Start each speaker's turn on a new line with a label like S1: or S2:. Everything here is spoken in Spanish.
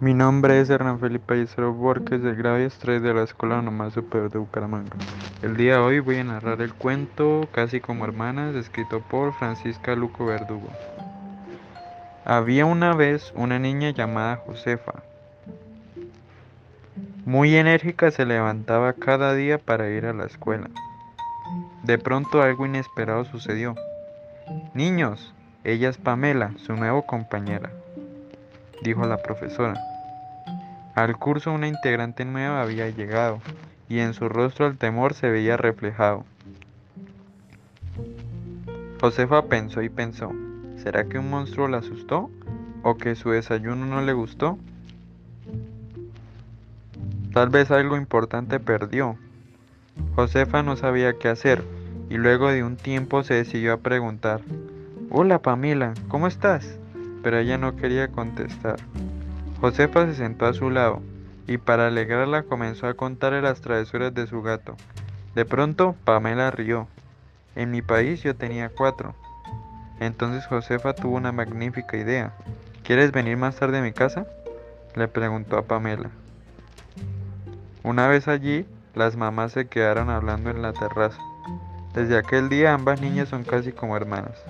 S1: nombre es Hernán Felipe Isero Borges del grado 3 de la Escuela Normal Superior de Bucaramanga. El día de hoy voy a narrar el cuento Casi como hermanas, escrito por Francisca Luco Verdugo. Había una vez una niña llamada Josefa. Muy enérgica se levantaba cada día para ir a la escuela. De pronto algo inesperado sucedió. Niños, ella es Pamela, su nueva compañera dijo la profesora. Al curso una integrante nueva había llegado, y en su rostro el temor se veía reflejado. Josefa pensó y pensó, ¿será que un monstruo la asustó? ¿O que su desayuno no le gustó? Tal vez algo importante perdió. Josefa no sabía qué hacer y luego de un tiempo se decidió a preguntar, Hola Pamela, ¿cómo estás? pero ella no quería contestar. Josefa se sentó a su lado y para alegrarla comenzó a contarle las travesuras de su gato. De pronto, Pamela rió. En mi país yo tenía cuatro. Entonces Josefa tuvo una magnífica idea. ¿Quieres venir más tarde a mi casa? le preguntó a Pamela. Una vez allí, las mamás se quedaron hablando en la terraza. Desde aquel día ambas niñas son casi como hermanas.